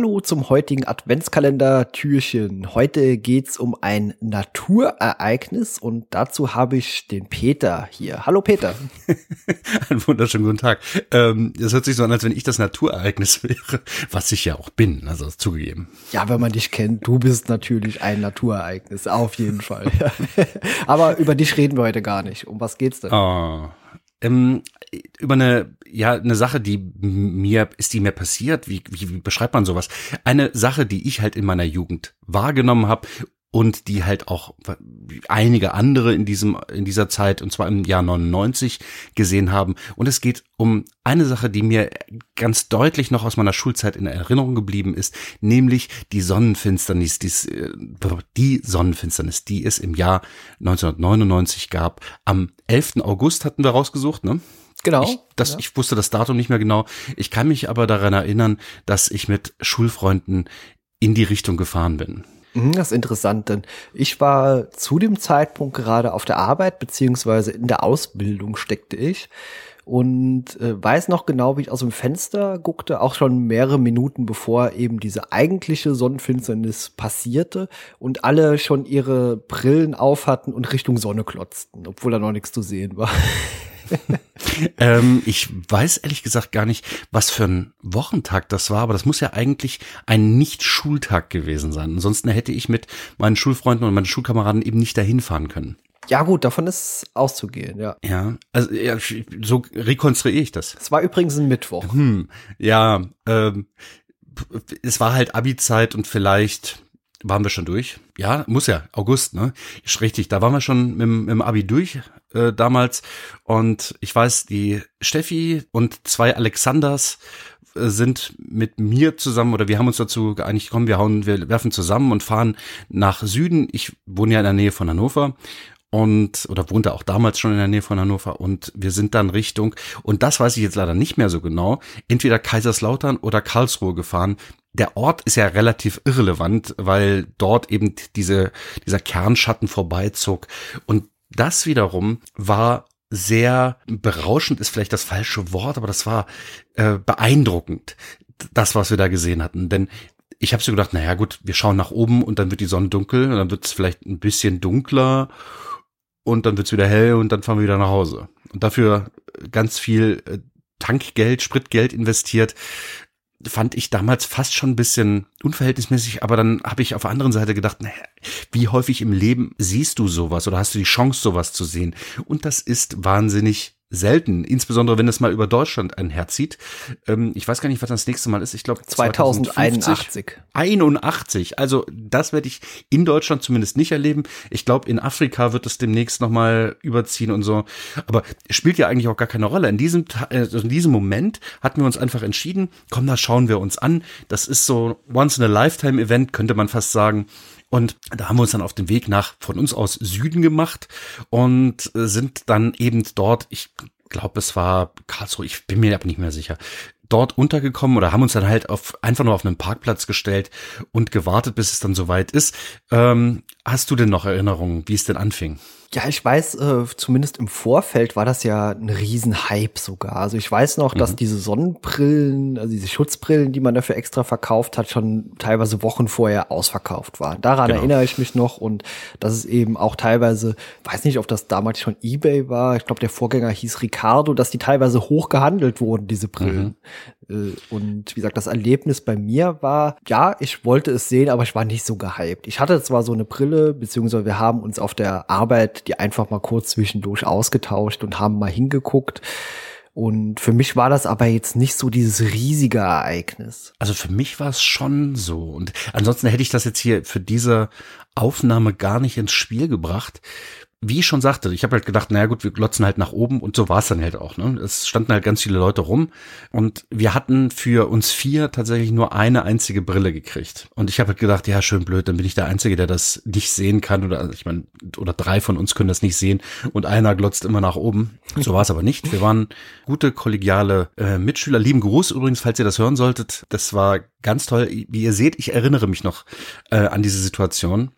Hallo zum heutigen Adventskalender-Türchen. Heute geht's um ein Naturereignis und dazu habe ich den Peter hier. Hallo Peter. Einen wunderschönen guten Tag. Ähm, das hört sich so an, als wenn ich das Naturereignis wäre, was ich ja auch bin, also zugegeben. Ja, wenn man dich kennt, du bist natürlich ein Naturereignis, auf jeden Fall. Aber über dich reden wir heute gar nicht. Um was geht's denn? Oh. Ähm, über eine, ja, eine Sache, die mir, ist die mir passiert? Wie, wie, wie beschreibt man sowas? Eine Sache, die ich halt in meiner Jugend wahrgenommen habe und die halt auch einige andere in diesem in dieser Zeit und zwar im Jahr 99 gesehen haben und es geht um eine Sache, die mir ganz deutlich noch aus meiner Schulzeit in Erinnerung geblieben ist, nämlich die Sonnenfinsternis, die, äh, die Sonnenfinsternis, die es im Jahr 1999 gab. Am 11. August hatten wir rausgesucht, ne? Genau. Ich, das, ja. ich wusste das Datum nicht mehr genau. Ich kann mich aber daran erinnern, dass ich mit Schulfreunden in die Richtung gefahren bin. Mhm, das ist interessant, denn ich war zu dem Zeitpunkt gerade auf der Arbeit, beziehungsweise in der Ausbildung steckte ich und äh, weiß noch genau, wie ich aus dem Fenster guckte, auch schon mehrere Minuten bevor eben diese eigentliche Sonnenfinsternis passierte und alle schon ihre Brillen auf hatten und Richtung Sonne klotzten, obwohl da noch nichts zu sehen war. ähm, ich weiß ehrlich gesagt gar nicht, was für ein Wochentag das war, aber das muss ja eigentlich ein Nicht-Schultag gewesen sein. Ansonsten hätte ich mit meinen Schulfreunden und meinen Schulkameraden eben nicht dahin fahren können. Ja gut, davon ist auszugehen, ja. Ja, also ja, so rekonstruiere ich das. Es war übrigens ein Mittwoch. Hm, ja, ähm, es war halt Abi-Zeit und vielleicht waren wir schon durch. Ja, muss ja, August, ne? Ist richtig, da waren wir schon mit, mit dem Abi durch äh, damals. Und ich weiß, die Steffi und zwei Alexanders äh, sind mit mir zusammen oder wir haben uns dazu geeinigt, komm, wir hauen, wir werfen zusammen und fahren nach Süden. Ich wohne ja in der Nähe von Hannover und oder wohnte auch damals schon in der Nähe von Hannover und wir sind dann Richtung und das weiß ich jetzt leider nicht mehr so genau, entweder Kaiserslautern oder Karlsruhe gefahren. Der Ort ist ja relativ irrelevant, weil dort eben diese dieser Kernschatten vorbeizog. Und das wiederum war sehr berauschend ist vielleicht das falsche Wort, aber das war äh, beeindruckend, das was wir da gesehen hatten, denn ich habe so gedacht, naja gut, wir schauen nach oben und dann wird die Sonne dunkel und dann wird es vielleicht ein bisschen dunkler und dann wird's wieder hell und dann fahren wir wieder nach Hause. Und dafür ganz viel äh, Tankgeld, Spritgeld investiert, fand ich damals fast schon ein bisschen unverhältnismäßig, aber dann habe ich auf der anderen Seite gedacht, naja, wie häufig im Leben siehst du sowas oder hast du die Chance, sowas zu sehen? Und das ist wahnsinnig selten, insbesondere wenn es mal über Deutschland einherzieht. Ähm, ich weiß gar nicht, was das nächste Mal ist. Ich glaube 2081. 81. Also das werde ich in Deutschland zumindest nicht erleben. Ich glaube, in Afrika wird es demnächst noch mal überziehen und so. Aber spielt ja eigentlich auch gar keine Rolle. In diesem also in diesem Moment hatten wir uns einfach entschieden, komm, da schauen wir uns an. Das ist so once in a lifetime Event, könnte man fast sagen. Und da haben wir uns dann auf den Weg nach von uns aus Süden gemacht und sind dann eben dort, ich glaube, es war Karlsruhe, ich bin mir aber nicht mehr sicher, dort untergekommen oder haben uns dann halt auf einfach nur auf einen Parkplatz gestellt und gewartet, bis es dann soweit ist. Ähm, hast du denn noch Erinnerungen, wie es denn anfing? Ja, ich weiß, äh, zumindest im Vorfeld war das ja ein Riesenhype sogar. Also ich weiß noch, mhm. dass diese Sonnenbrillen, also diese Schutzbrillen, die man dafür extra verkauft hat, schon teilweise Wochen vorher ausverkauft waren. Daran genau. erinnere ich mich noch und dass es eben auch teilweise, weiß nicht, ob das damals schon eBay war, ich glaube der Vorgänger hieß Ricardo, dass die teilweise hoch gehandelt wurden, diese Brillen. Mhm. Äh, und wie gesagt, das Erlebnis bei mir war, ja, ich wollte es sehen, aber ich war nicht so gehypt. Ich hatte zwar so eine Brille, beziehungsweise wir haben uns auf der Arbeit die einfach mal kurz zwischendurch ausgetauscht und haben mal hingeguckt. Und für mich war das aber jetzt nicht so dieses riesige Ereignis. Also für mich war es schon so. Und ansonsten hätte ich das jetzt hier für diese Aufnahme gar nicht ins Spiel gebracht wie ich schon sagte, ich habe halt gedacht, naja gut, wir glotzen halt nach oben und so war es dann halt auch. Ne? Es standen halt ganz viele Leute rum und wir hatten für uns vier tatsächlich nur eine einzige Brille gekriegt. Und ich habe halt gedacht, ja, schön blöd, dann bin ich der Einzige, der das nicht sehen kann. Oder also ich meine, oder drei von uns können das nicht sehen und einer glotzt immer nach oben. So war es aber nicht. Wir waren gute kollegiale äh, Mitschüler. Lieben Gruß übrigens, falls ihr das hören solltet. Das war ganz toll. Wie ihr seht, ich erinnere mich noch äh, an diese Situation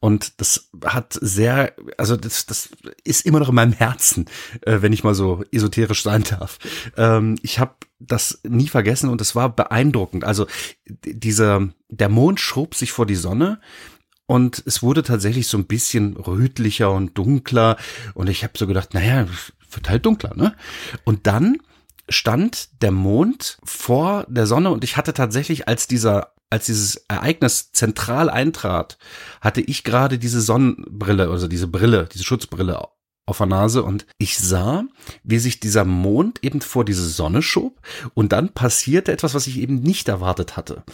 und das hat sehr, also das, das ist immer noch in meinem Herzen, äh, wenn ich mal so esoterisch sein darf. Ähm, ich habe das nie vergessen und es war beeindruckend. Also dieser der Mond schob sich vor die Sonne und es wurde tatsächlich so ein bisschen rötlicher und dunkler und ich habe so gedacht, naja, wird halt dunkler, ne? Und dann stand der Mond vor der Sonne und ich hatte tatsächlich, als dieser, als dieses Ereignis zentral eintrat, hatte ich gerade diese Sonnenbrille, also diese Brille, diese Schutzbrille auf der Nase und ich sah, wie sich dieser Mond eben vor diese Sonne schob und dann passierte etwas, was ich eben nicht erwartet hatte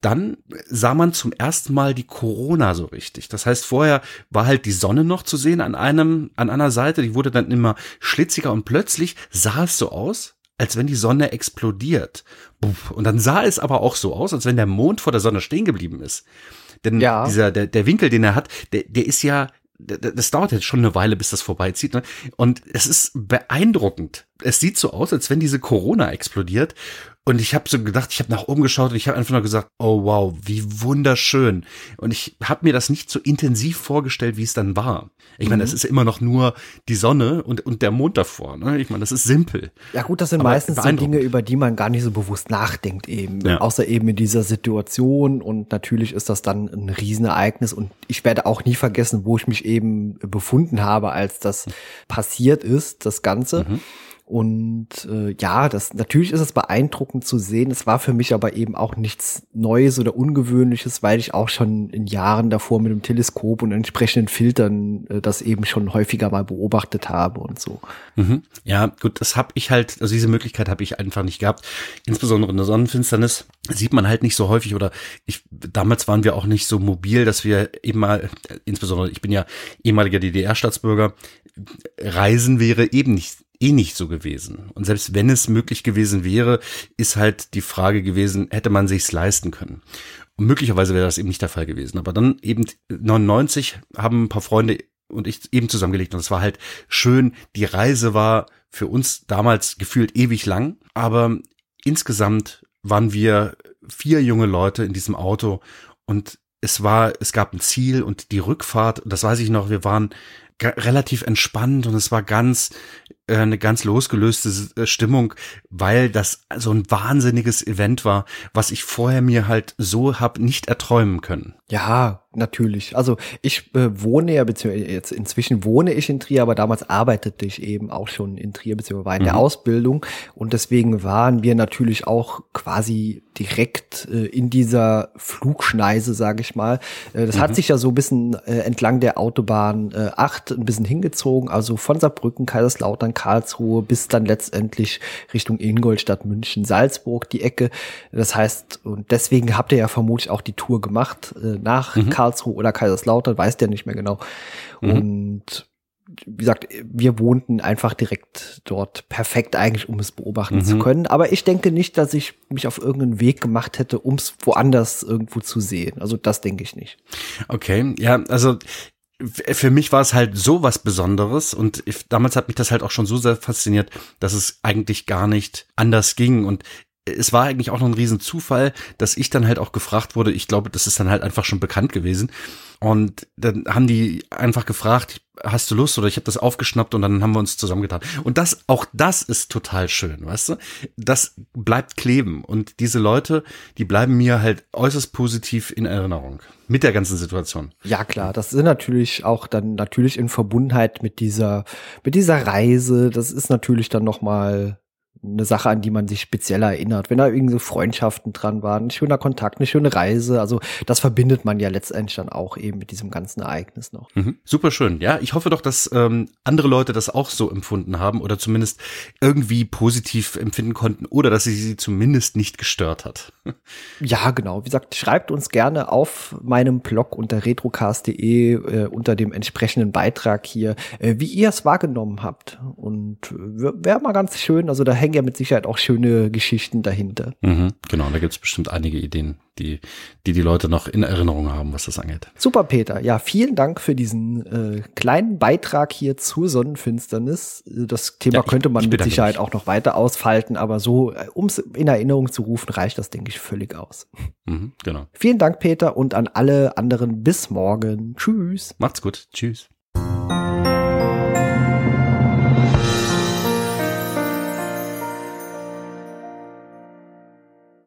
dann sah man zum ersten Mal die Corona so richtig. Das heißt, vorher war halt die Sonne noch zu sehen an einem, an einer Seite, die wurde dann immer schlitziger und plötzlich sah es so aus, als wenn die Sonne explodiert. Und dann sah es aber auch so aus, als wenn der Mond vor der Sonne stehen geblieben ist. Denn ja. dieser, der, der Winkel, den er hat, der, der ist ja, das dauert jetzt schon eine Weile, bis das vorbeizieht. Ne? Und es ist beeindruckend. Es sieht so aus, als wenn diese Corona explodiert. Und ich habe so gedacht, ich habe nach oben geschaut und ich habe einfach nur gesagt, oh wow, wie wunderschön. Und ich habe mir das nicht so intensiv vorgestellt, wie es dann war. Ich meine, das mhm. ist immer noch nur die Sonne und, und der Mond davor. Ne? Ich meine, das ist simpel. Ja gut, das sind meistens so Dinge, über die man gar nicht so bewusst nachdenkt eben. Ja. Außer eben in dieser Situation. Und natürlich ist das dann ein Riesenereignis. Und ich werde auch nie vergessen, wo ich mich eben befunden habe, als das passiert ist, das Ganze. Mhm. Und äh, ja, das natürlich ist es beeindruckend zu sehen. Es war für mich aber eben auch nichts Neues oder Ungewöhnliches, weil ich auch schon in Jahren davor mit dem Teleskop und entsprechenden Filtern äh, das eben schon häufiger mal beobachtet habe und so. Mhm. Ja, gut, das habe ich halt, also diese Möglichkeit habe ich einfach nicht gehabt. Insbesondere in der Sonnenfinsternis sieht man halt nicht so häufig oder ich damals waren wir auch nicht so mobil, dass wir eben mal, insbesondere ich bin ja ehemaliger DDR-Staatsbürger, Reisen wäre eben nicht eh nicht so gewesen. Und selbst wenn es möglich gewesen wäre, ist halt die Frage gewesen, hätte man sich's leisten können. Und möglicherweise wäre das eben nicht der Fall gewesen. Aber dann eben 99 haben ein paar Freunde und ich eben zusammengelegt und es war halt schön. Die Reise war für uns damals gefühlt ewig lang, aber insgesamt waren wir vier junge Leute in diesem Auto und es war, es gab ein Ziel und die Rückfahrt, das weiß ich noch, wir waren relativ entspannt und es war ganz äh, eine ganz losgelöste äh, Stimmung, weil das so ein wahnsinniges Event war, was ich vorher mir halt so hab nicht erträumen können. Ja, natürlich. Also ich äh, wohne ja, beziehungsweise jetzt inzwischen wohne ich in Trier, aber damals arbeitete ich eben auch schon in Trier, beziehungsweise war in mhm. der Ausbildung. Und deswegen waren wir natürlich auch quasi direkt äh, in dieser Flugschneise, sage ich mal. Äh, das mhm. hat sich ja so ein bisschen äh, entlang der Autobahn äh, 8 ein bisschen hingezogen, also von Saarbrücken, Kaiserslautern, Karlsruhe bis dann letztendlich Richtung Ingolstadt, München, Salzburg, die Ecke. Das heißt, und deswegen habt ihr ja vermutlich auch die Tour gemacht äh, nach mhm. Karlsruhe oder Kaiserslautern, weiß der nicht mehr genau. Mhm. Und wie gesagt, wir wohnten einfach direkt dort perfekt eigentlich, um es beobachten mhm. zu können. Aber ich denke nicht, dass ich mich auf irgendeinen Weg gemacht hätte, um es woanders irgendwo zu sehen. Also das denke ich nicht. Okay, ja, also für mich war es halt so was Besonderes und ich, damals hat mich das halt auch schon so sehr fasziniert, dass es eigentlich gar nicht anders ging und es war eigentlich auch noch ein Riesenzufall, dass ich dann halt auch gefragt wurde. Ich glaube, das ist dann halt einfach schon bekannt gewesen. Und dann haben die einfach gefragt, hast du Lust? Oder ich habe das aufgeschnappt und dann haben wir uns zusammengetan. Und das, auch das ist total schön, weißt du? Das bleibt kleben. Und diese Leute, die bleiben mir halt äußerst positiv in Erinnerung. Mit der ganzen Situation. Ja, klar. Das sind natürlich auch dann natürlich in Verbundenheit mit dieser, mit dieser Reise. Das ist natürlich dann nochmal eine Sache, an die man sich speziell erinnert. Wenn da irgendwie so Freundschaften dran waren, ein schöner Kontakt, eine schöne Reise. Also das verbindet man ja letztendlich dann auch eben mit diesem ganzen Ereignis noch. Mhm. Super schön. Ja, ich hoffe doch, dass ähm, andere Leute das auch so empfunden haben oder zumindest irgendwie positiv empfinden konnten oder dass sie sie zumindest nicht gestört hat. ja, genau. Wie gesagt, schreibt uns gerne auf meinem Blog unter retrocast.de äh, unter dem entsprechenden Beitrag hier, äh, wie ihr es wahrgenommen habt. Und äh, wäre mal ganz schön. Also da hängen ja mit Sicherheit auch schöne Geschichten dahinter. Mhm, genau, da gibt's bestimmt einige Ideen, die, die die Leute noch in Erinnerung haben, was das angeht. Super, Peter. Ja, vielen Dank für diesen äh, kleinen Beitrag hier zur Sonnenfinsternis. Das Thema Ja, ich- könnte man mit Sicherheit auch noch weiter ausfalten, aber so, um es in Erinnerung zu rufen, reicht das, denke ich, völlig aus. Mhm, genau. Vielen Dank, Peter, und an alle anderen bis morgen. Tschüss. Macht's gut. Tschüss.